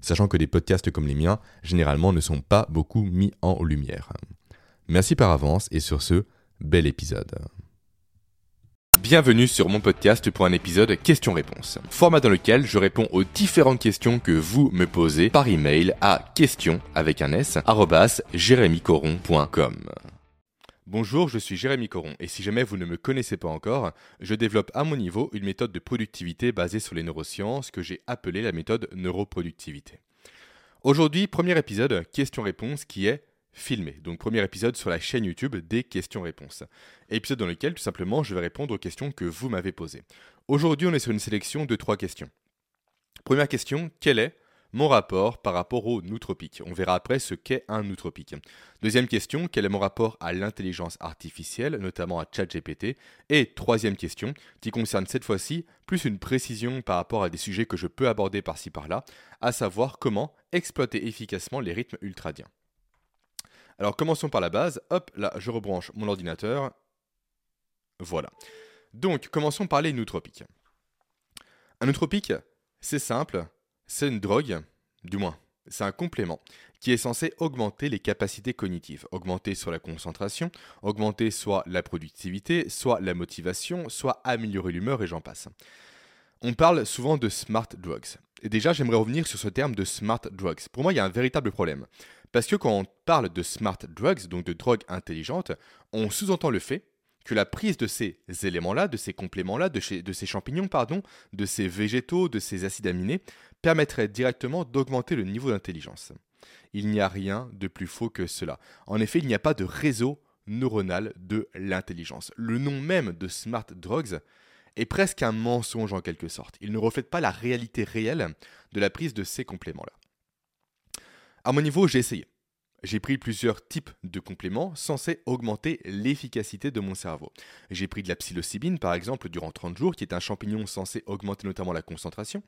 Sachant que des podcasts comme les miens, généralement, ne sont pas beaucoup mis en lumière. Merci par avance et sur ce, bel épisode. Bienvenue sur mon podcast pour un épisode questions-réponses. Format dans lequel je réponds aux différentes questions que vous me posez par email à question avec un s Bonjour, je suis Jérémy Coron et si jamais vous ne me connaissez pas encore, je développe à mon niveau une méthode de productivité basée sur les neurosciences que j'ai appelée la méthode neuroproductivité. Aujourd'hui, premier épisode, questions-réponses qui est filmé. Donc premier épisode sur la chaîne YouTube des questions-réponses. Épisode dans lequel tout simplement je vais répondre aux questions que vous m'avez posées. Aujourd'hui, on est sur une sélection de trois questions. Première question, quel est mon rapport par rapport au nootropique. On verra après ce qu'est un nootropique. Deuxième question, quel est mon rapport à l'intelligence artificielle, notamment à ChatGPT? Et troisième question, qui concerne cette fois-ci plus une précision par rapport à des sujets que je peux aborder par-ci par-là, à savoir comment exploiter efficacement les rythmes ultradiens. Alors commençons par la base. Hop, là, je rebranche mon ordinateur. Voilà. Donc, commençons par les nootropiques. Un nootropique, c'est simple, c'est une drogue, du moins, c'est un complément qui est censé augmenter les capacités cognitives, augmenter soit la concentration, augmenter soit la productivité, soit la motivation, soit améliorer l'humeur et j'en passe. On parle souvent de smart drugs. Et déjà, j'aimerais revenir sur ce terme de smart drugs. Pour moi, il y a un véritable problème. Parce que quand on parle de smart drugs, donc de drogues intelligentes, on sous-entend le fait que la prise de ces éléments-là, de ces compléments-là, de, ces champignons, pardon, de ces végétaux, de ces acides aminés, permettrait directement d'augmenter le niveau d'intelligence. Il n'y a rien de plus faux que cela. En effet, il n'y a pas de réseau neuronal de l'intelligence. Le nom même de smart drugs est presque un mensonge en quelque sorte. Il ne reflète pas la réalité réelle de la prise de ces compléments-là. À mon niveau, j'ai essayé j'ai pris plusieurs types de compléments censés augmenter l'efficacité de mon cerveau. J'ai pris de la psilocybine par exemple durant 30 jours, qui est un champignon censé augmenter notamment la concentration.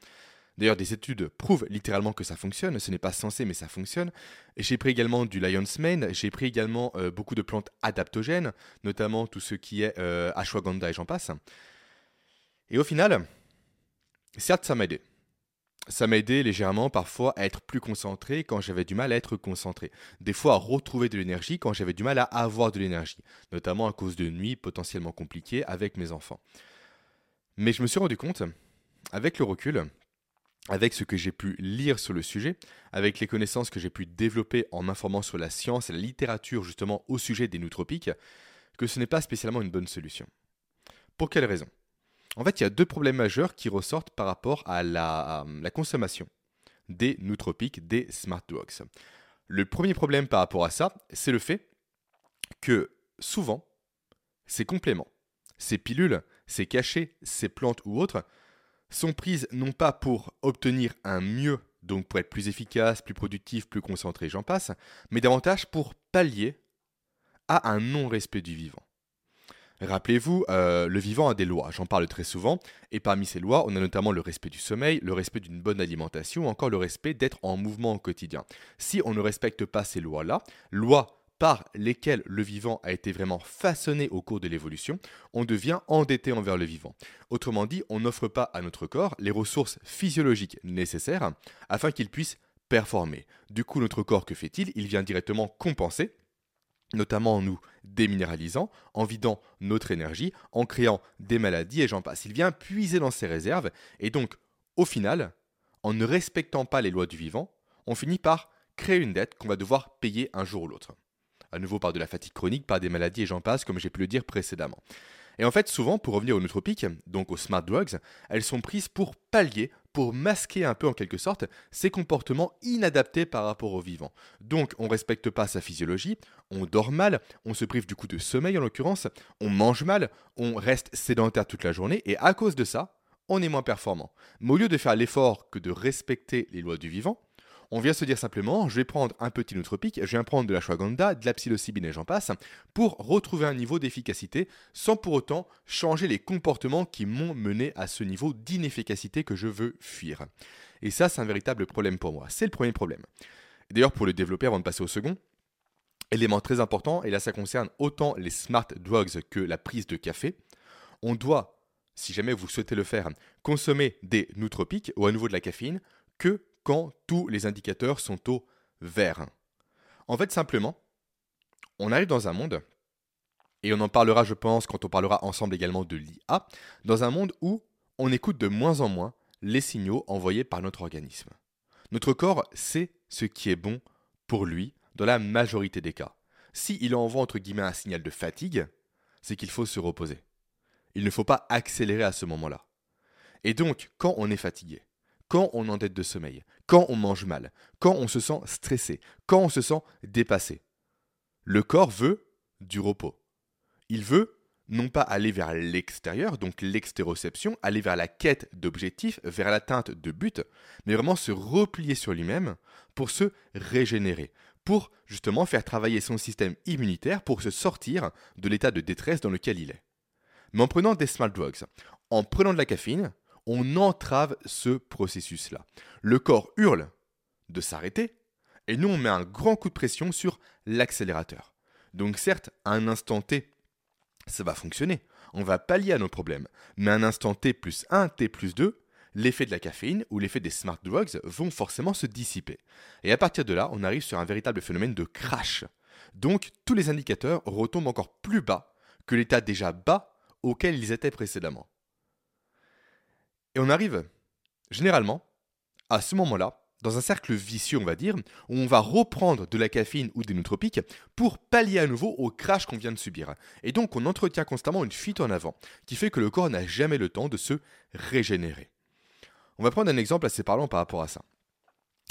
D'ailleurs, des études prouvent littéralement que ça fonctionne. Ce n'est pas censé, mais ça fonctionne. J'ai pris également du lion's mane. J'ai pris également euh, beaucoup de plantes adaptogènes, notamment tout ce qui est euh, ashwagandha et j'en passe. Et au final, certes, ça m'a aidé ça m'a aidé légèrement parfois à être plus concentré quand j'avais du mal à être concentré. Des fois à retrouver de l'énergie quand j'avais du mal à avoir de l'énergie, notamment à cause de nuits potentiellement compliquées avec mes enfants. Mais je me suis rendu compte, avec le recul, avec ce que j'ai pu lire sur le sujet, avec les connaissances que j'ai pu développer en m'informant sur la science et la littérature justement au sujet des nootropiques, que ce n'est pas spécialement une bonne solution. Pour quelle raison? En fait, il y a deux problèmes majeurs qui ressortent par rapport à la, consommation des nootropiques, des smart drugs. Le premier problème par rapport à ça, c'est le fait que souvent, ces compléments, ces pilules, ces cachets, ces plantes ou autres, sont prises non pas pour obtenir un mieux, donc pour être plus efficace, plus productif, plus concentré, j'en passe, mais davantage pour pallier à un non-respect du vivant. Rappelez-vous, euh, le vivant a des lois, j'en parle très souvent, et parmi ces lois, on a notamment le respect du sommeil, le respect d'une bonne alimentation, ou encore le respect d'être en mouvement au quotidien. Si on ne respecte pas ces lois-là, lois par lesquelles le vivant a été vraiment façonné au cours de l'évolution, on devient endetté envers le vivant. Autrement dit, on n'offre pas à notre corps les ressources physiologiques nécessaires afin qu'il puisse performer. Du coup, notre corps, que fait-il? Il vient directement compenser notamment en nous déminéralisant, en vidant notre énergie, en créant des maladies et j'en passe. Il vient puiser dans ses réserves et donc, au final, en ne respectant pas les lois du vivant, on finit par créer une dette qu'on va devoir payer un jour ou l'autre. À nouveau par de la fatigue chronique, par des maladies et j'en passe, comme j'ai pu le dire précédemment. Et en fait, souvent, pour revenir aux nootropiques, donc aux smart drugs, elles sont prises pour pallier, pour masquer un peu en quelque sorte ces comportements inadaptés par rapport au vivant. Donc, on ne respecte pas sa physiologie, on dort mal, on se prive du coup de sommeil en l'occurrence, on mange mal, on reste sédentaire toute la journée, et à cause de ça, on est moins performant. Mais au lieu de faire l'effort que de respecter les lois du vivant, On vient se dire simplement, je vais prendre un petit nootropique, je viens prendre de la shwaganda, de la psilocybine et j'en passe, pour retrouver un niveau d'efficacité sans pour autant changer les comportements qui m'ont mené à ce niveau d'inefficacité que je veux fuir. Et ça, c'est un véritable problème pour moi. C'est le premier problème. D'ailleurs, pour le développer avant de passer au second, élément très important, et là ça concerne autant les smart drugs que la prise de café, on doit, si jamais vous souhaitez le faire, consommer des nootropiques ou à nouveau de la caféine que quand tous les indicateurs sont au vert. En fait, simplement, on arrive dans un monde, et on en parlera, je pense, quand on parlera ensemble également de l'IA, dans un monde où on écoute de moins en moins les signaux envoyés par notre organisme. Notre corps sait ce qui est bon pour lui dans la majorité des cas. S'il il envoie entre guillemets un signal de fatigue, c'est qu'il faut se reposer. Il ne faut pas accélérer à ce moment-là. Et donc, quand on est fatigué, quand on en dette de sommeil, quand on mange mal, quand on se sent stressé, quand on se sent dépassé. Le corps veut du repos. Il veut non pas aller vers l'extérieur, donc l'extéroception, aller vers la quête d'objectifs, vers l'atteinte de buts, mais vraiment se replier sur lui-même pour se régénérer, pour justement faire travailler son système immunitaire pour se sortir de l'état de détresse dans lequel il est. Mais en prenant des smart drugs, en prenant de la caféine, on entrave ce processus-là. Le corps hurle de s'arrêter, et nous on met un grand coup de pression sur l'accélérateur. Donc certes, à un instant T, ça va fonctionner, on va pallier à nos problèmes, mais à un instant T plus 1, T plus 2, l'effet de la caféine ou l'effet des smart drugs vont forcément se dissiper. Et à partir de là, on arrive sur un véritable phénomène de crash. Donc tous les indicateurs retombent encore plus bas que l'état déjà bas auquel ils étaient précédemment. Et on arrive, généralement, à ce moment-là, dans un cercle vicieux, on va dire, où on va reprendre de la caféine ou des nootropiques pour pallier à nouveau au crash qu'on vient de subir. Et donc on entretient constamment une fuite en avant, qui fait que le corps n'a jamais le temps de se régénérer. On va prendre un exemple assez parlant par rapport à ça.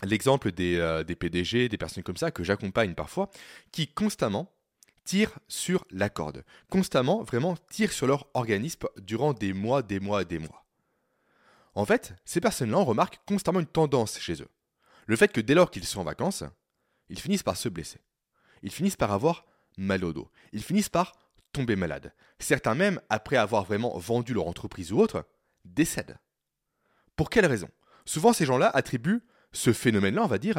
L'exemple des, euh, des PDG, des personnes comme ça, que j'accompagne parfois, qui constamment tirent sur la corde, constamment vraiment tirent sur leur organisme durant des mois, des mois, des mois. En fait, ces personnes-là remarquent constamment une tendance chez eux. Le fait que dès lors qu'ils sont en vacances, ils finissent par se blesser. Ils finissent par avoir mal au dos. Ils finissent par tomber malades. Certains même, après avoir vraiment vendu leur entreprise ou autre, décèdent. Pour quelle raison? Souvent ces gens-là attribuent ce phénomène-là, on va dire,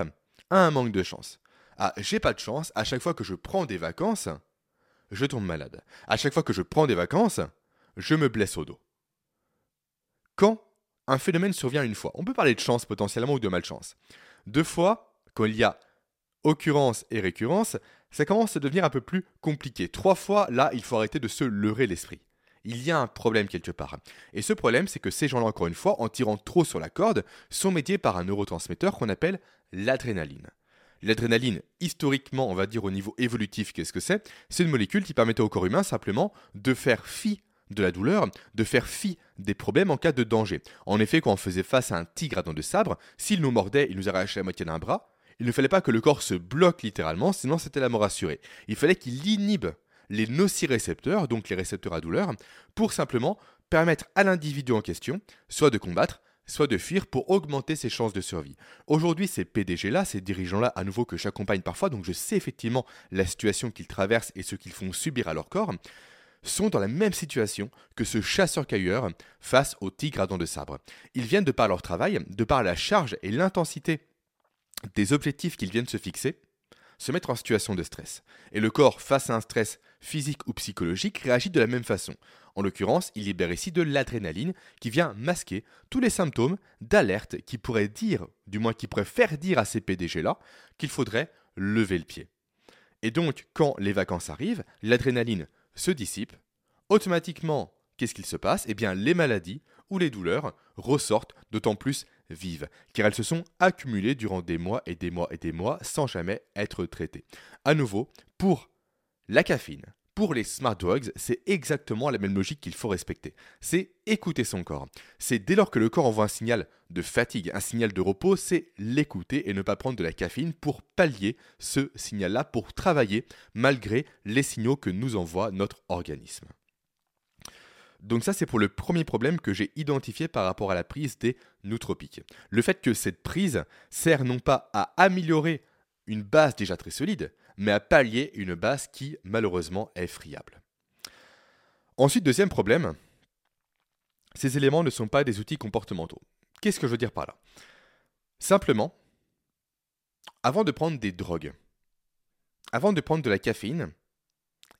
à un manque de chance. Ah, j'ai pas de chance, à chaque fois que je prends des vacances, je tombe malade. À chaque fois que je prends des vacances, je me blesse au dos. Quand un phénomène survient une fois. On peut parler de chance potentiellement ou de malchance. Deux fois, quand il y a occurrence et récurrence, ça commence à devenir un peu plus compliqué. Trois fois, là, il faut arrêter de se leurrer l'esprit. Il y a un problème quelque part. Et ce problème, c'est que ces gens-là, encore une fois, en tirant trop sur la corde, sont médiés par un neurotransmetteur qu'on appelle l'adrénaline. L'adrénaline, historiquement, on va dire au niveau évolutif, qu'est-ce que c'est? C'est une molécule qui permettait au corps humain simplement de faire fi de la douleur, de faire fi des problèmes en cas de danger. En effet, quand on faisait face à un tigre à dents de sabre, s'il nous mordait, il nous arrachait la moitié d'un bras, il ne fallait pas que le corps se bloque littéralement, sinon c'était la mort assurée. Il fallait qu'il inhibe les nocicepteurs, donc les récepteurs à douleur, pour simplement permettre à l'individu en question soit de combattre, soit de fuir pour augmenter ses chances de survie. Aujourd'hui, ces PDG-là, ces dirigeants-là, à nouveau que j'accompagne parfois, donc je sais effectivement la situation qu'ils traversent et ce qu'ils font subir à leur corps, sont dans la même situation que ce chasseur-cueilleur face au tigre à dents de sabre. Ils viennent de par leur travail, de par la charge et l'intensité des objectifs qu'ils viennent se fixer, se mettre en situation de stress. Et le corps, face à un stress physique ou psychologique, réagit de la même façon. En l'occurrence, il libère ici de l'adrénaline qui vient masquer tous les symptômes d'alerte qui pourraient dire, du moins qui pourraient faire dire à ces PDG-là, qu'il faudrait lever le pied. Et donc, quand les vacances arrivent, l'adrénaline se dissipe, automatiquement, qu'est-ce qu'il se passe? Eh bien, les maladies ou les douleurs ressortent d'autant plus vives, car elles se sont accumulées durant des mois et des mois et des mois sans jamais être traitées. À nouveau, pour la caffeine, pour les smart drugs, c'est exactement la même logique qu'il faut respecter. C'est écouter son corps. C'est dès lors que le corps envoie un signal de fatigue, un signal de repos, c'est l'écouter et ne pas prendre de la caféine pour pallier ce signal-là, pour travailler malgré les signaux que nous envoie notre organisme. Donc ça, c'est pour le premier problème que j'ai identifié par rapport à la prise des nootropiques. Le fait que cette prise sert non pas à améliorer une base déjà très solide, mais à pallier une base qui, malheureusement, est friable. Ensuite, deuxième problème, ces éléments ne sont pas des outils comportementaux. Qu'est-ce que je veux dire par là? Simplement, avant de prendre des drogues, avant de prendre de la caféine,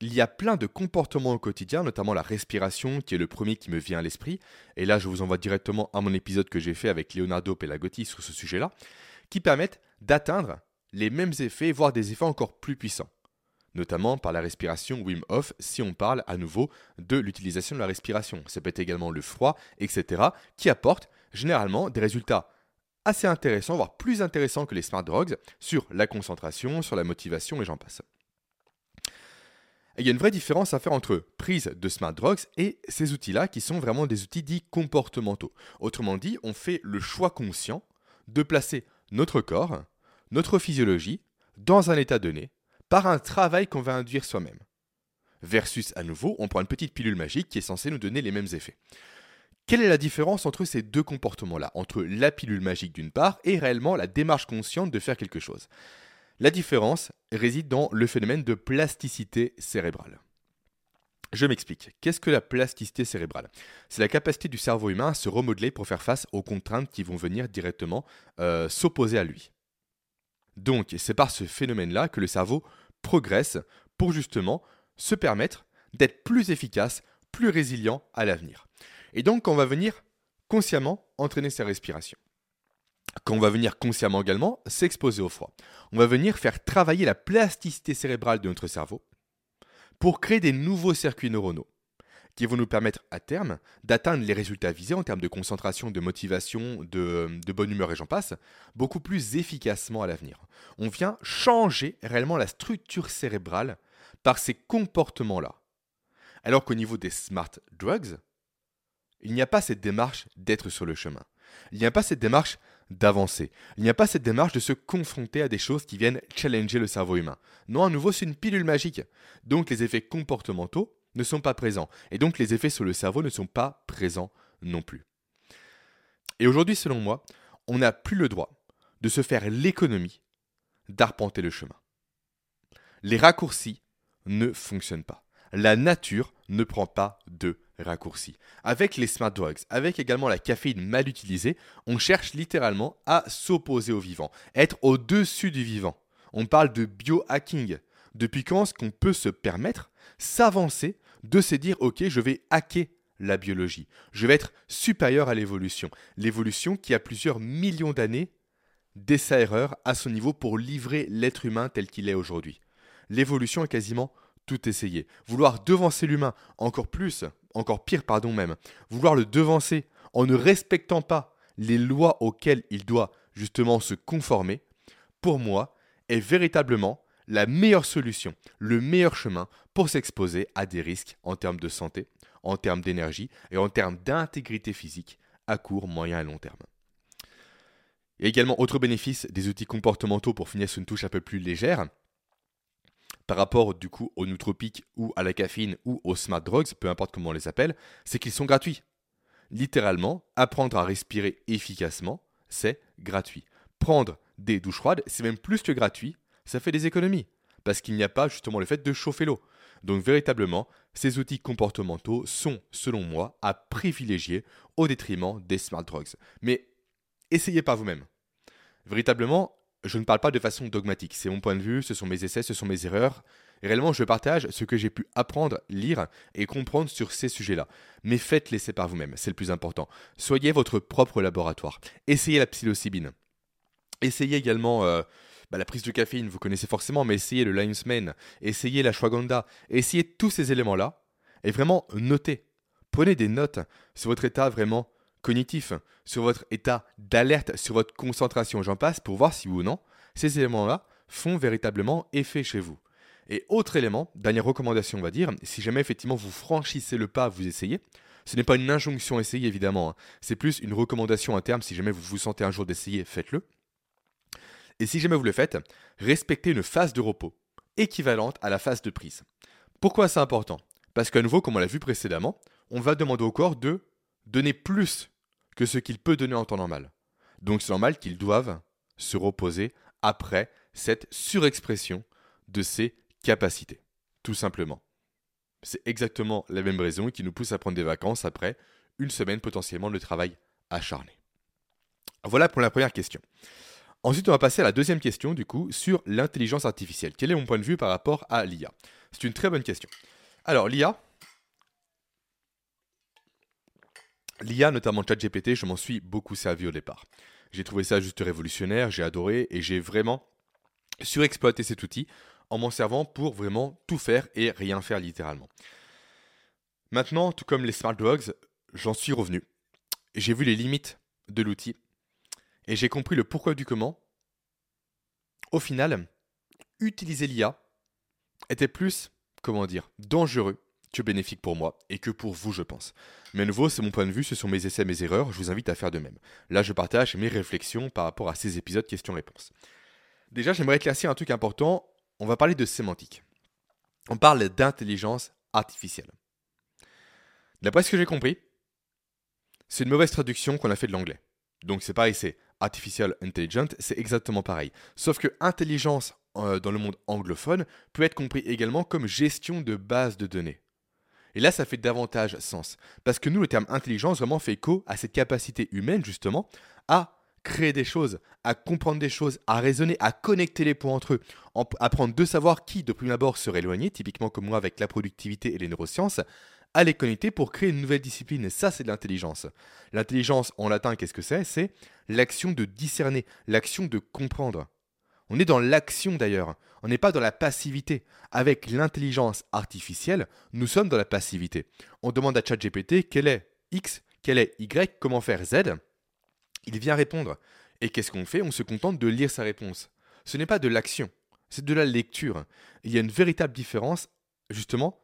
il y a plein de comportements au quotidien, notamment la respiration, qui est le premier qui me vient à l'esprit. Et là, je vous envoie directement à mon épisode que j'ai fait avec Leonardo Pelagotti sur ce sujet-là, qui permettent d'atteindre les mêmes effets, voire des effets encore plus puissants. Notamment par la respiration Wim Hof, si on parle à nouveau de l'utilisation de la respiration. Ça peut être également le froid, etc., qui apportent généralement des résultats assez intéressants, voire plus intéressants que les smart drugs, sur la concentration, sur la motivation et j'en passe il y a une vraie différence à faire entre prise de smart drugs et ces outils-là qui sont vraiment des outils dits comportementaux. Autrement dit, on fait le choix conscient de placer notre corps, notre physiologie, dans un état donné, par un travail qu'on va induire soi-même. Versus, à nouveau, on prend une petite pilule magique qui est censée nous donner les mêmes effets. Quelle est la différence entre ces deux comportements-là, entre la pilule magique d'une part et réellement la démarche consciente de faire quelque chose? La différence réside dans le phénomène de plasticité cérébrale. Je m'explique. Qu'est-ce que la plasticité cérébrale? C'est la capacité du cerveau humain à se remodeler pour faire face aux contraintes qui vont venir directement euh, s'opposer à lui. Donc, c'est par ce phénomène-là que le cerveau progresse pour justement se permettre d'être plus efficace, plus résilient à l'avenir. Et donc, on va venir consciemment entraîner sa respiration qu'on va venir consciemment également s'exposer au froid. On va venir faire travailler la plasticité cérébrale de notre cerveau pour créer des nouveaux circuits neuronaux qui vont nous permettre à terme d'atteindre les résultats visés en termes de concentration, de motivation, de, bonne humeur et j'en passe, beaucoup plus efficacement à l'avenir. On vient changer réellement la structure cérébrale par ces comportements-là. Alors qu'au niveau des smart drugs, il n'y a pas cette démarche d'être sur le chemin. Il n'y a pas cette démarche d'avancer. Il n'y a pas cette démarche de se confronter à des choses qui viennent challenger le cerveau humain. Non, à nouveau, c'est une pilule magique. Donc les effets comportementaux ne sont pas présents. Et donc les effets sur le cerveau ne sont pas présents non plus. Et aujourd'hui, selon moi, on n'a plus le droit de se faire l'économie d'arpenter le chemin. Les raccourcis ne fonctionnent pas. La nature ne prend pas de raccourcis. Avec les smart drugs, avec également la caféine mal utilisée, on cherche littéralement à s'opposer au vivant, être au-dessus du vivant. On parle de biohacking. Depuis quand est-ce qu'on peut se permettre s'avancer, de se dire ok, je vais hacker la biologie, je vais être supérieur à l'évolution. L'évolution qui a plusieurs millions d'années d'essais-erreurs à son niveau pour livrer l'être humain tel qu'il est aujourd'hui. L'évolution est quasiment tout essayer. Vouloir devancer l'humain, encore plus, encore pire, pardon même, vouloir le devancer en ne respectant pas les lois auxquelles il doit justement se conformer, pour moi, est véritablement la meilleure solution, le meilleur chemin pour s'exposer à des risques en termes de santé, en termes d'énergie et en termes d'intégrité physique à court, moyen et long terme. A également autre bénéfice des outils comportementaux pour finir sur une touche un peu plus légère, par rapport du coup aux nootropiques ou à la caféine ou aux smart drugs, peu importe comment on les appelle, c'est qu'ils sont gratuits. Littéralement, apprendre à respirer efficacement, c'est gratuit. Prendre des douches froides, c'est même plus que gratuit, ça fait des économies. Parce qu'il n'y a pas justement le fait de chauffer l'eau. Donc véritablement, ces outils comportementaux sont, selon moi, à privilégier au détriment des smart drugs. Mais essayez par vous-même. Véritablement, je ne parle pas de façon dogmatique. C'est mon point de vue, ce sont mes essais, ce sont mes erreurs. Réellement, je partage ce que j'ai pu apprendre, lire et comprendre sur ces sujets-là. Mais faites-les par vous-même, c'est le plus important. Soyez votre propre laboratoire. Essayez la psilocybine. Essayez également euh, bah, la prise de caféine, vous connaissez forcément, mais essayez le Lion's Mane, essayez la Shwaganda, essayez tous ces éléments-là et vraiment notez. Prenez des notes sur votre état vraiment cognitif, sur votre état d'alerte, sur votre concentration, j'en passe, pour voir si ou non ces éléments-là font véritablement effet chez vous. Et autre élément, dernière recommandation on va dire, si jamais effectivement vous franchissez le pas, vous essayez, ce n'est pas une injonction à essayer évidemment, hein. c'est plus une recommandation à terme, si jamais vous vous sentez un jour d'essayer, faites-le. Et si jamais vous le faites, respectez une phase de repos équivalente à la phase de prise. Pourquoi c'est important? Parce qu'à nouveau, comme on l'a vu précédemment, on va demander au corps de donner plus que ce qu'il peut donner en temps normal. Donc c'est normal qu'ils doivent se reposer après cette surexpression de ses capacités, tout simplement. C'est exactement la même raison qui nous pousse à prendre des vacances après une semaine potentiellement de travail acharné. Voilà pour la première question. Ensuite, on va passer à la deuxième question, du coup, sur l'intelligence artificielle. Quel est mon point de vue par rapport à l'IA C'est une très bonne question. Alors, l'IA, l'IA, notamment ChatGPT, je m'en suis beaucoup servi au départ. J'ai trouvé ça juste révolutionnaire, j'ai adoré et j'ai vraiment surexploité cet outil en m'en servant pour vraiment tout faire et rien faire littéralement. Maintenant, tout comme les smart drugs, j'en suis revenu. J'ai vu les limites de l'outil et j'ai compris le pourquoi du comment. Au final, utiliser l'IA était plus, comment dire, dangereux que bénéfique pour moi et que pour vous, je pense. Mais à nouveau, c'est mon point de vue, ce sont mes essais, mes erreurs, je vous invite à faire de même. Là, je partage mes réflexions par rapport à ces épisodes questions-réponses. Déjà, j'aimerais éclaircir un truc important, on va parler de sémantique. On parle d'intelligence artificielle. D'après ce que j'ai compris, c'est une mauvaise traduction qu'on a fait de l'anglais. Donc c'est pareil, c'est artificial intelligent, c'est exactement pareil. Sauf que intelligence euh, dans le monde anglophone peut être compris également comme gestion de base de données. Et là, ça fait davantage sens. Parce que nous, le terme intelligence vraiment fait écho à cette capacité humaine, justement, à créer des choses, à comprendre des choses, à raisonner, à connecter les points entre eux, apprendre de savoir qui, de prime abord, serait éloigné, typiquement comme moi avec la productivité et les neurosciences, à les connecter pour créer une nouvelle discipline. Et ça, c'est de l'intelligence. L'intelligence, en latin, qu'est-ce que c'est? C'est l'action de discerner, l'action de comprendre. On est dans l'action d'ailleurs, on n'est pas dans la passivité. Avec l'intelligence artificielle, nous sommes dans la passivité. On demande à ChatGPT quel est X, quel est Y, comment faire Z. Il vient répondre. Et qu'est-ce qu'on fait? On se contente de lire sa réponse. Ce n'est pas de l'action, c'est de la lecture. Il y a une véritable différence, justement,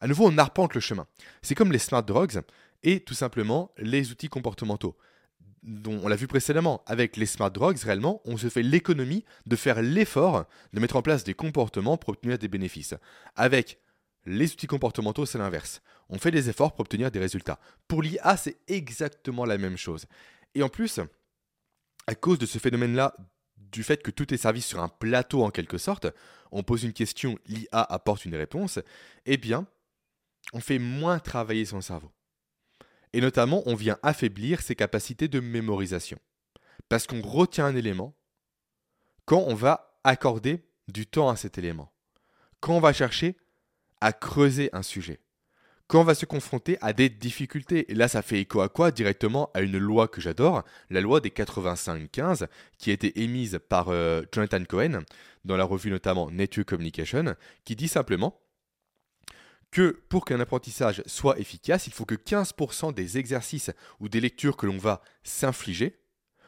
à nouveau, on arpente le chemin. C'est comme les smart drugs et tout simplement les outils comportementaux. Dont on l'a vu précédemment, avec les smart drugs, réellement, on se fait l'économie de faire l'effort de mettre en place des comportements pour obtenir des bénéfices. Avec les outils comportementaux, c'est l'inverse. On fait des efforts pour obtenir des résultats. Pour l'IA, c'est exactement la même chose. Et en plus, à cause de ce phénomène-là, du fait que tout est servi sur un plateau en quelque sorte, on pose une question, l'IA apporte une réponse, eh bien, on fait moins travailler son cerveau. Et notamment, on vient affaiblir ses capacités de mémorisation. Parce qu'on retient un élément quand on va accorder du temps à cet élément. Quand on va chercher à creuser un sujet. Quand on va se confronter à des difficultés. Et là, ça fait écho à quoi? Directement à une loi que j'adore, la loi des 85-15, qui a été émise par euh, Jonathan Cohen, dans la revue notamment Nature Communication, qui dit simplement que pour qu'un apprentissage soit efficace, il faut que 15% des exercices ou des lectures que l'on va s'infliger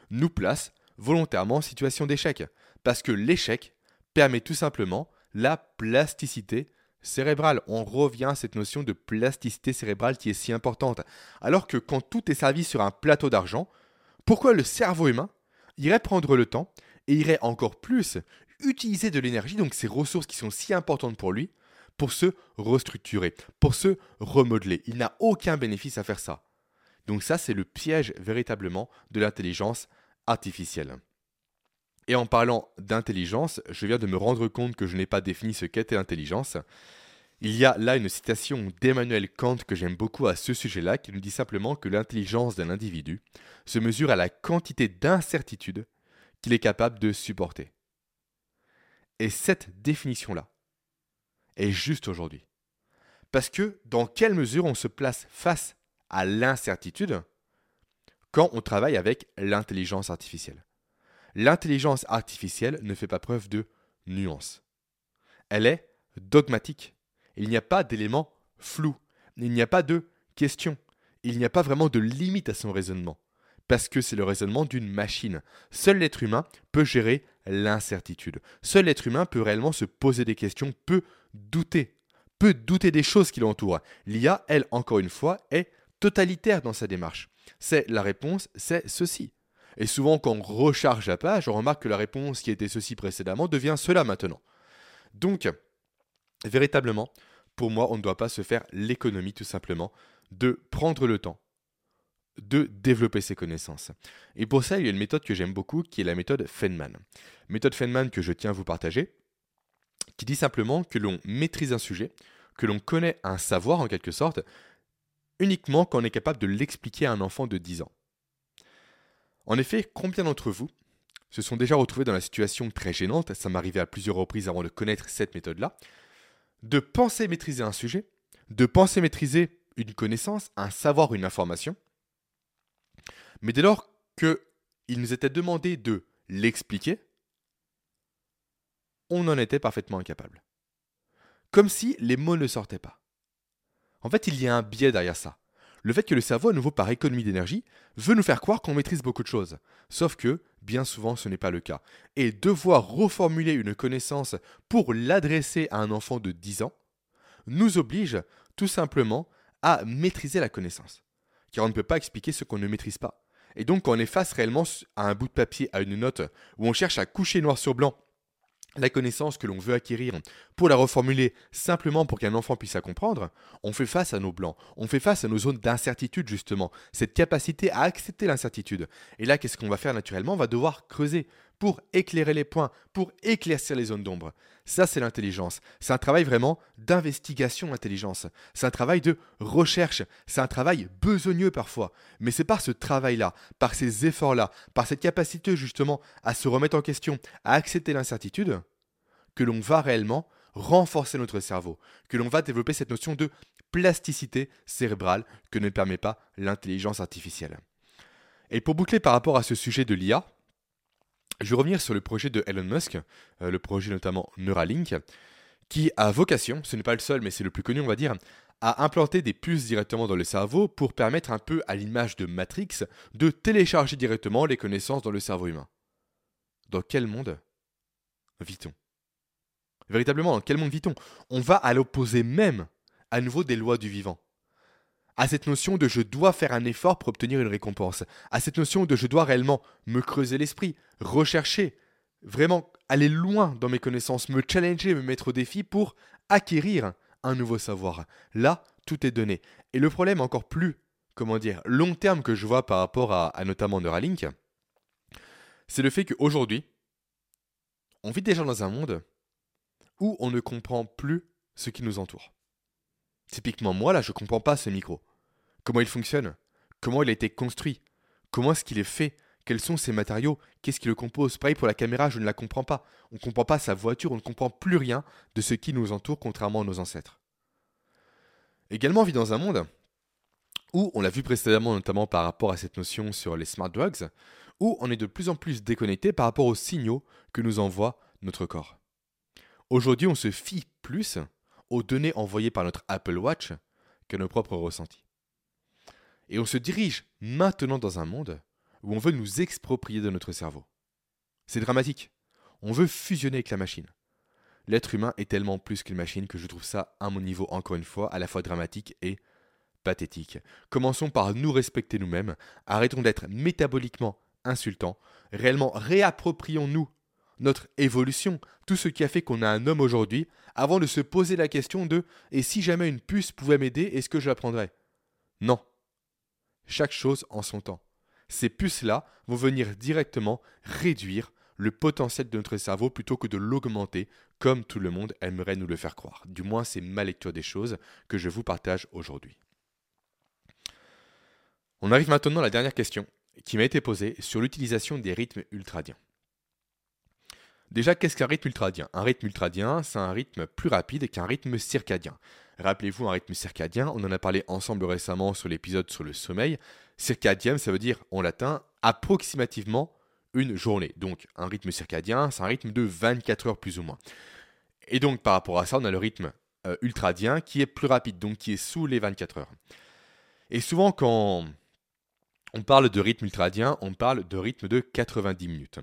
nous placent volontairement en situation d'échec. Parce que l'échec permet tout simplement la plasticité cérébrale. On revient à cette notion de plasticité cérébrale qui est si importante. Alors que quand tout est servi sur un plateau d'argent, pourquoi le cerveau humain irait prendre le temps et irait encore plus utiliser de l'énergie, donc ces ressources qui sont si importantes pour lui, pour se restructurer, pour se remodeler. Il n'a aucun bénéfice à faire ça. Donc ça, c'est le piège véritablement de l'intelligence artificielle. Et en parlant d'intelligence, je viens de me rendre compte que je n'ai pas défini ce qu'était l'intelligence. Il y a là une citation d'Emmanuel Kant que j'aime beaucoup à ce sujet-là, qui nous dit simplement que l'intelligence d'un individu se mesure à la quantité d'incertitude qu'il est capable de supporter. Et cette définition-là, est juste aujourd'hui. Parce que dans quelle mesure on se place face à l'incertitude quand on travaille avec l'intelligence artificielle? L'intelligence artificielle ne fait pas preuve de nuance. Elle est dogmatique. Il n'y a pas d'éléments flous. Il n'y a pas de questions. Il n'y a pas vraiment de limite à son raisonnement. Parce que c'est le raisonnement d'une machine. Seul l'être humain peut gérer l'incertitude. Seul l'être humain peut réellement se poser des questions, peut douter, peut douter des choses qui l'entourent. L'IA, elle, encore une fois, est totalitaire dans sa démarche. C'est la réponse, c'est ceci. Et souvent, quand on recharge la page, on remarque que la réponse qui était ceci précédemment devient cela maintenant. Donc, véritablement, pour moi, on ne doit pas se faire l'économie tout simplement de prendre le temps de développer ses connaissances. Et pour ça, il y a une méthode que j'aime beaucoup qui est la méthode Feynman. Méthode Feynman que je tiens à vous partager, qui dit simplement que l'on maîtrise un sujet, que l'on connaît un savoir en quelque sorte, uniquement quand on est capable de l'expliquer à un enfant de 10 ans. En effet, combien d'entre vous se sont déjà retrouvés dans la situation très gênante, ça m'arrivait à plusieurs reprises avant de connaître cette méthode-là, de penser maîtriser un sujet, de penser maîtriser une connaissance, un savoir, une information, mais dès lors qu'il nous était demandé de l'expliquer, on en était parfaitement incapable. Comme si les mots ne sortaient pas. En fait, il y a un biais derrière ça. Le fait que le cerveau, à nouveau par économie d'énergie, veut nous faire croire qu'on maîtrise beaucoup de choses. Sauf que, bien souvent, ce n'est pas le cas. Et devoir reformuler une connaissance pour l'adresser à un enfant de 10 ans nous oblige tout simplement à maîtriser la connaissance. Car on ne peut pas expliquer ce qu'on ne maîtrise pas. Et donc, quand on est face réellement à un bout de papier, à une note, où on cherche à coucher noir sur blanc la connaissance que l'on veut acquérir pour la reformuler simplement pour qu'un enfant puisse la comprendre, on fait face à nos blancs, on fait face à nos zones d'incertitude justement, cette capacité à accepter l'incertitude. Et là, qu'est-ce qu'on va faire naturellement? On va devoir creuser pour éclairer les points, pour éclaircir les zones d'ombre. Ça, c'est l'intelligence. C'est un travail vraiment d'investigation, l'intelligence. C'est un travail de recherche. C'est un travail besogneux parfois. Mais c'est par ce travail-là, par ces efforts-là, par cette capacité justement à se remettre en question, à accepter l'incertitude, que l'on va réellement renforcer notre cerveau, que l'on va développer cette notion de plasticité cérébrale que ne permet pas l'intelligence artificielle. Et pour boucler par rapport à ce sujet de l'IA, je vais revenir sur le projet de Elon Musk, euh, le projet notamment Neuralink, qui a vocation, ce n'est pas le seul, mais c'est le plus connu, on va dire, à implanter des puces directement dans le cerveau pour permettre un peu à l'image de Matrix de télécharger directement les connaissances dans le cerveau humain. Dans quel monde vit-on? Véritablement, dans quel monde vit-on? On va à l'opposé même, à nouveau, des lois du vivant à cette notion de je dois faire un effort pour obtenir une récompense, à cette notion de je dois réellement me creuser l'esprit, rechercher, vraiment aller loin dans mes connaissances, me challenger, me mettre au défi pour acquérir un nouveau savoir. Là, tout est donné. Et le problème encore plus, comment dire, long terme que je vois par rapport à, à notamment Neuralink, c'est le fait qu'aujourd'hui, on vit déjà dans un monde où on ne comprend plus ce qui nous entoure. Typiquement, moi, là, je comprends pas ce micro. Comment il fonctionne? Comment il a été construit? Comment est-ce qu'il est fait? Quels sont ses matériaux? Qu'est-ce qui le compose? Pareil pour la caméra, je ne la comprends pas. On ne comprend pas sa voiture, on ne comprend plus rien de ce qui nous entoure, contrairement à nos ancêtres. Également, on vit dans un monde où, on l'a vu précédemment, notamment par rapport à cette notion sur les smart drugs, où on est de plus en plus déconnecté par rapport aux signaux que nous envoie notre corps. Aujourd'hui, on se fie plus aux données envoyées par notre Apple Watch que nos propres ressentis. Et on se dirige maintenant dans un monde où on veut nous exproprier de notre cerveau. C'est dramatique. On veut fusionner avec la machine. L'être humain est tellement plus qu'une machine que je trouve ça, à mon niveau, encore une fois, à la fois dramatique et pathétique. Commençons par nous respecter nous-mêmes, arrêtons d'être métaboliquement insultants, réellement réapproprions-nous notre évolution, tout ce qui a fait qu'on a un homme aujourd'hui, avant de se poser la question de et si jamais une puce pouvait m'aider, est-ce que je la prendrais? Non. Chaque chose en son temps. Ces puces-là vont venir directement réduire le potentiel de notre cerveau plutôt que de l'augmenter comme tout le monde aimerait nous le faire croire. Du moins, c'est ma lecture des choses que je vous partage aujourd'hui. On arrive maintenant à la dernière question qui m'a été posée sur l'utilisation des rythmes ultradiens. Déjà, qu'est-ce qu'un rythme ultradien? Un rythme ultradien, c'est un rythme plus rapide qu'un rythme circadien. Rappelez-vous, un rythme circadien, on en a parlé ensemble récemment sur l'épisode sur le sommeil. Circadien, ça veut dire en latin approximativement une journée. Donc un rythme circadien, c'est un rythme de 24 heures plus ou moins. Et donc par rapport à ça, on a le rythme euh, ultradien qui est plus rapide, donc qui est sous les 24 heures. Et souvent quand on parle de rythme ultradien, on parle de rythme de 90 minutes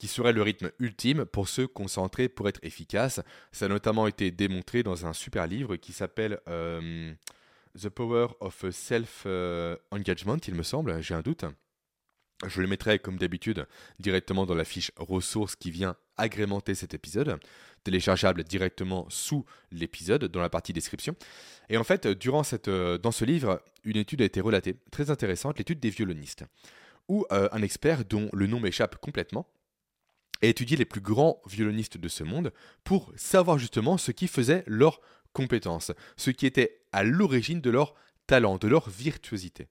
qui serait le rythme ultime pour se concentrer pour être efficace. Ça a notamment été démontré dans un super livre qui s'appelle euh, The Power of Self-Engagement, il me semble, j'ai un doute. Je le mettrai comme d'habitude directement dans la fiche ressources qui vient agrémenter cet épisode, téléchargeable directement sous l'épisode dans la partie description. Et en fait, durant cette, euh, dans ce livre, une étude a été relatée, très intéressante, l'étude des violonistes, où euh, un expert dont le nom m'échappe complètement a étudié les plus grands violonistes de ce monde pour savoir justement ce qui faisait leur compétence, ce qui était à l'origine de leur talent, de leur virtuosité.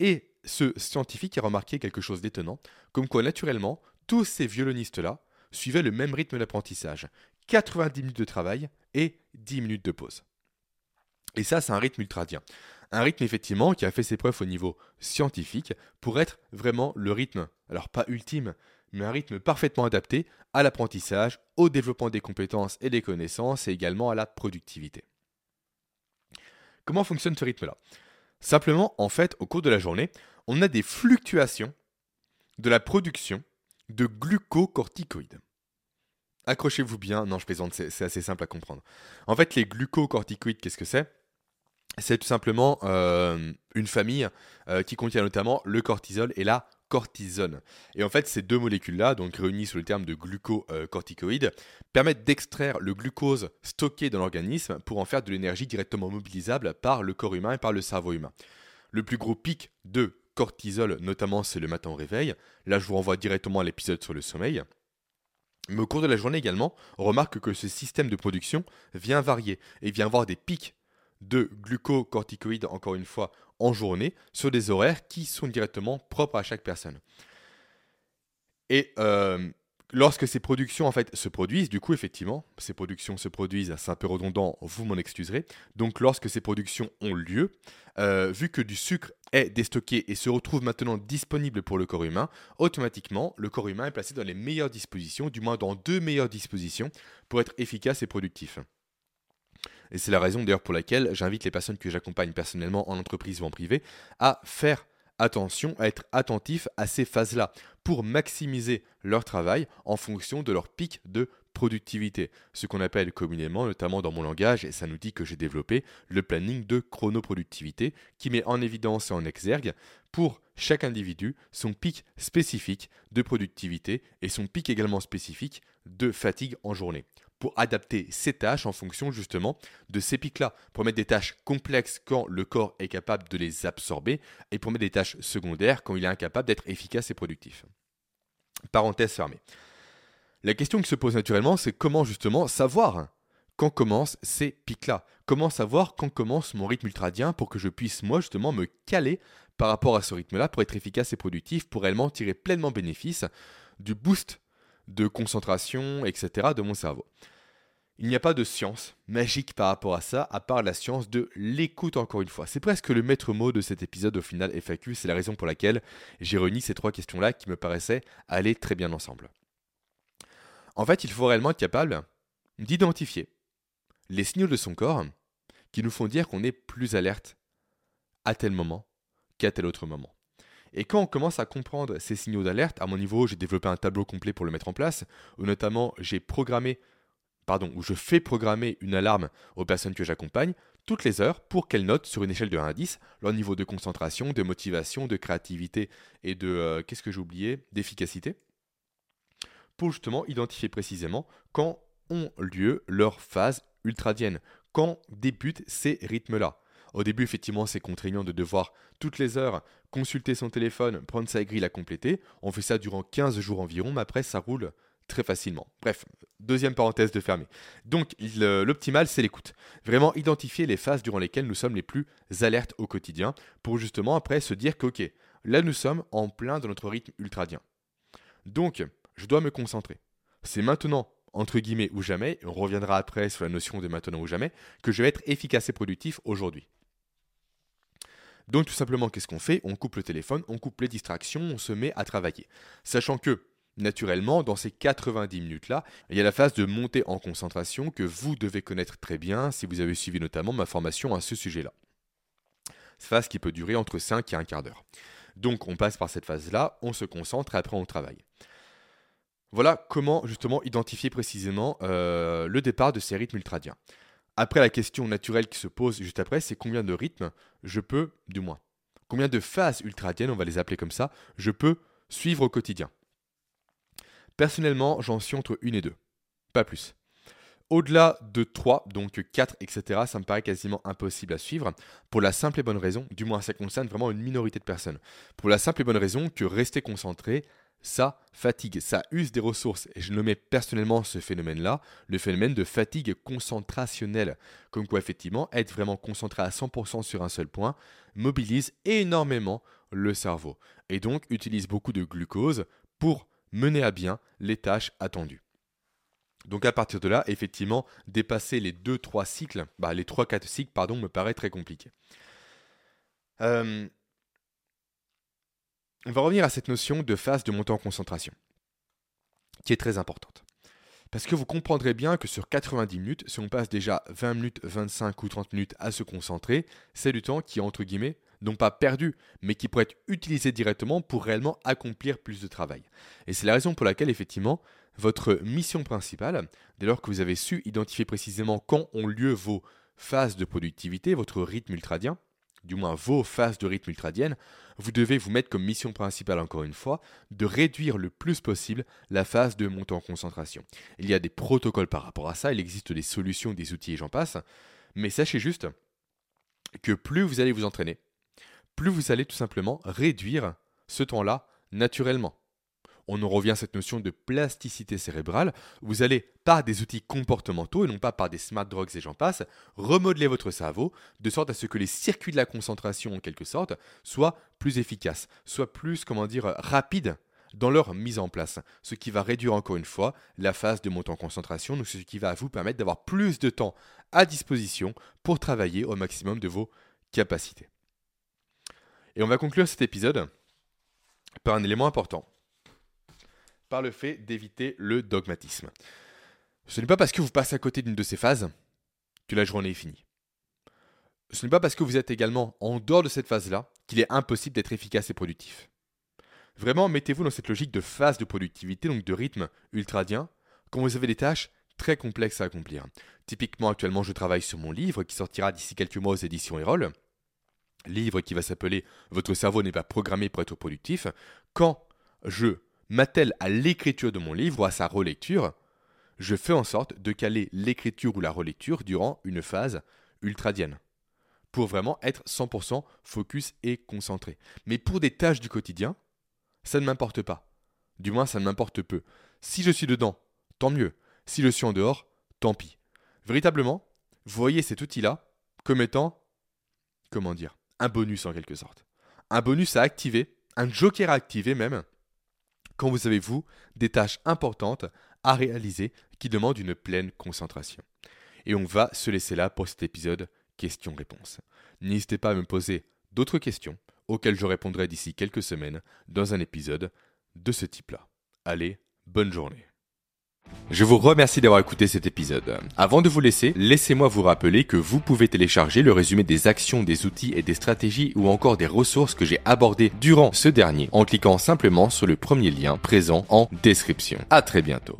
Et ce scientifique a remarqué quelque chose d'étonnant, comme quoi naturellement, tous ces violonistes-là suivaient le même rythme d'apprentissage, 90 minutes de travail et 10 minutes de pause. Et ça, c'est un rythme ultradien. Un rythme effectivement qui a fait ses preuves au niveau scientifique pour être vraiment le rythme, alors pas ultime, mais un rythme parfaitement adapté à l'apprentissage, au développement des compétences et des connaissances et également à la productivité. Comment fonctionne ce rythme-là? Simplement, en fait, au cours de la journée, on a des fluctuations de la production de glucocorticoïdes. Accrochez-vous bien, non je plaisante, c'est assez simple à comprendre. En fait, les glucocorticoïdes, qu'est-ce que c'est? C'est tout simplement euh, une famille euh, qui contient notamment le cortisol et la cortisone. Et en fait, ces deux molécules-là, donc réunies sous le terme de glucocorticoïdes, permettent d'extraire le glucose stocké dans l'organisme pour en faire de l'énergie directement mobilisable par le corps humain et par le cerveau humain. Le plus gros pic de cortisol, notamment, c'est le matin au réveil. Là, je vous renvoie directement à l'épisode sur le sommeil. Mais au cours de la journée également, on remarque que ce système de production vient varier et vient avoir des pics de glucocorticoïdes, encore une fois, en journée, sur des horaires qui sont directement propres à chaque personne. Et euh, lorsque ces productions en fait se produisent, du coup effectivement, ces productions se produisent, c'est un peu redondant, vous m'en excuserez. Donc lorsque ces productions ont lieu, euh, vu que du sucre est déstocké et se retrouve maintenant disponible pour le corps humain, automatiquement le corps humain est placé dans les meilleures dispositions, du moins dans deux meilleures dispositions, pour être efficace et productif. Et c'est la raison d'ailleurs pour laquelle j'invite les personnes que j'accompagne personnellement en entreprise ou en privé à faire attention, à être attentifs à ces phases-là pour maximiser leur travail en fonction de leur pic de productivité, ce qu'on appelle communément, notamment dans mon langage, et ça nous dit que j'ai développé le planning de chronoproductivité qui met en évidence et en exergue pour chaque individu son pic spécifique de productivité et son pic également spécifique de fatigue en journée pour adapter ses tâches en fonction justement de ces pics-là, pour mettre des tâches complexes quand le corps est capable de les absorber, et pour mettre des tâches secondaires quand il est incapable d'être efficace et productif. Parenthèse fermée. La question qui se pose naturellement, c'est comment justement savoir quand commencent ces pics-là? Comment savoir quand commence mon rythme ultradien pour que je puisse moi justement me caler par rapport à ce rythme-là pour être efficace et productif, pour réellement tirer pleinement bénéfice du boost de concentration, etc. de mon cerveau. Il n'y a pas de science magique par rapport à ça, à part la science de l'écoute encore une fois. C'est presque le maître mot de cet épisode au final FAQ, c'est la raison pour laquelle j'ai réuni ces trois questions-là qui me paraissaient aller très bien ensemble. En fait, il faut réellement être capable d'identifier les signaux de son corps qui nous font dire qu'on est plus alerte à tel moment qu'à tel autre moment. Et quand on commence à comprendre ces signaux d'alerte, à mon niveau, j'ai développé un tableau complet pour le mettre en place, où notamment j'ai programmé, pardon, où je fais programmer une alarme aux personnes que j'accompagne toutes les heures pour qu'elles notent sur une échelle de 1 à 10 leur niveau de concentration, de motivation, de créativité et de, euh, qu'est-ce que j'ai oublié, d'efficacité, pour justement identifier précisément quand ont lieu leurs phases ultradiennes, quand débutent ces rythmes-là. Au début, effectivement, c'est contraignant de devoir toutes les heures consulter son téléphone, prendre sa grille, la compléter. On fait ça durant 15 jours environ, mais après, ça roule très facilement. Bref, deuxième parenthèse de fermer. Donc, l'optimal, c'est l'écoute. Vraiment identifier les phases durant lesquelles nous sommes les plus alertes au quotidien pour justement après se dire qu'ok, là nous sommes en plein dans notre rythme ultradien. Donc, je dois me concentrer. C'est maintenant, entre guillemets, ou jamais, on reviendra après sur la notion de maintenant ou jamais, que je vais être efficace et productif aujourd'hui. Donc tout simplement, qu'est-ce qu'on fait? On coupe le téléphone, on coupe les distractions, on se met à travailler. Sachant que, naturellement, dans ces 90 minutes-là, il y a la phase de montée en concentration que vous devez connaître très bien si vous avez suivi notamment ma formation à ce sujet-là. Phase qui peut durer entre 5 et un quart d'heure. Donc on passe par cette phase-là, on se concentre et après on travaille. Voilà comment justement identifier précisément euh, le départ de ces rythmes ultradiens. Après, la question naturelle qui se pose juste après, c'est combien de rythmes je peux, du moins, combien de phases ultradiennes, on va les appeler comme ça, je peux suivre au quotidien? Personnellement, j'en suis entre une et deux, pas plus. Au-delà de 3, donc 4, etc., ça me paraît quasiment impossible à suivre, pour la simple et bonne raison, du moins ça concerne vraiment une minorité de personnes, pour la simple et bonne raison que rester concentré, ça fatigue, ça use des ressources. Et je nommais personnellement ce phénomène-là le phénomène de fatigue concentrationnelle. Comme quoi, effectivement, être vraiment concentré à 100% sur un seul point mobilise énormément le cerveau. Et donc utilise beaucoup de glucose pour mener à bien les tâches attendues. Donc à partir de là, effectivement, dépasser les 2-3 cycles, bah, les 3-4 cycles, pardon, me paraît très compliqué. Euh, on va revenir à cette notion de phase de montée en concentration, qui est très importante. Parce que vous comprendrez bien que sur 90 minutes, si on passe déjà 20 minutes, 25 ou 30 minutes à se concentrer, c'est du temps qui est entre guillemets non pas perdu, mais qui pourrait être utilisé directement pour réellement accomplir plus de travail. Et c'est la raison pour laquelle effectivement votre mission principale, dès lors que vous avez su identifier précisément quand ont lieu vos phases de productivité, votre rythme ultradien, du moins vos phases de rythme ultradienne, vous devez vous mettre comme mission principale, encore une fois, de réduire le plus possible la phase de montée en concentration. Il y a des protocoles par rapport à ça, il existe des solutions, des outils et j'en passe, mais sachez juste que plus vous allez vous entraîner, plus vous allez tout simplement réduire ce temps-là naturellement on en revient à cette notion de plasticité cérébrale. Vous allez, par des outils comportementaux et non pas par des smart drugs et j'en passe, remodeler votre cerveau de sorte à ce que les circuits de la concentration, en quelque sorte, soient plus efficaces, soient plus, comment dire, rapides dans leur mise en place, ce qui va réduire encore une fois la phase de montée en concentration, donc ce qui va vous permettre d'avoir plus de temps à disposition pour travailler au maximum de vos capacités. Et on va conclure cet épisode par un élément important par le fait d'éviter le dogmatisme. Ce n'est pas parce que vous passez à côté d'une de ces phases que la journée est finie. Ce n'est pas parce que vous êtes également en dehors de cette phase-là qu'il est impossible d'être efficace et productif. Vraiment, mettez-vous dans cette logique de phase de productivité, donc de rythme ultradien, quand vous avez des tâches très complexes à accomplir. Typiquement, actuellement, je travaille sur mon livre qui sortira d'ici quelques mois aux éditions Erol. Livre qui va s'appeler Votre cerveau n'est pas programmé pour être productif. Quand je m'attelle à l'écriture de mon livre ou à sa relecture, je fais en sorte de caler l'écriture ou la relecture durant une phase ultradienne pour vraiment être 100% focus et concentré. Mais pour des tâches du quotidien, ça ne m'importe pas. Du moins, ça ne m'importe peu. Si je suis dedans, tant mieux. Si je suis en dehors, tant pis. Véritablement, voyez cet outil-là comme étant, comment dire, un bonus en quelque sorte. Un bonus à activer, un joker à activer même, quand vous avez, vous, des tâches importantes à réaliser qui demandent une pleine concentration. Et on va se laisser là pour cet épisode questions-réponses. N'hésitez pas à me poser d'autres questions auxquelles je répondrai d'ici quelques semaines dans un épisode de ce type-là. Allez, bonne journée. Je vous remercie d'avoir écouté cet épisode. Avant de vous laisser, laissez-moi vous rappeler que vous pouvez télécharger le résumé des actions, des outils et des stratégies ou encore des ressources que j'ai abordées durant ce dernier en cliquant simplement sur le premier lien présent en description. À très bientôt.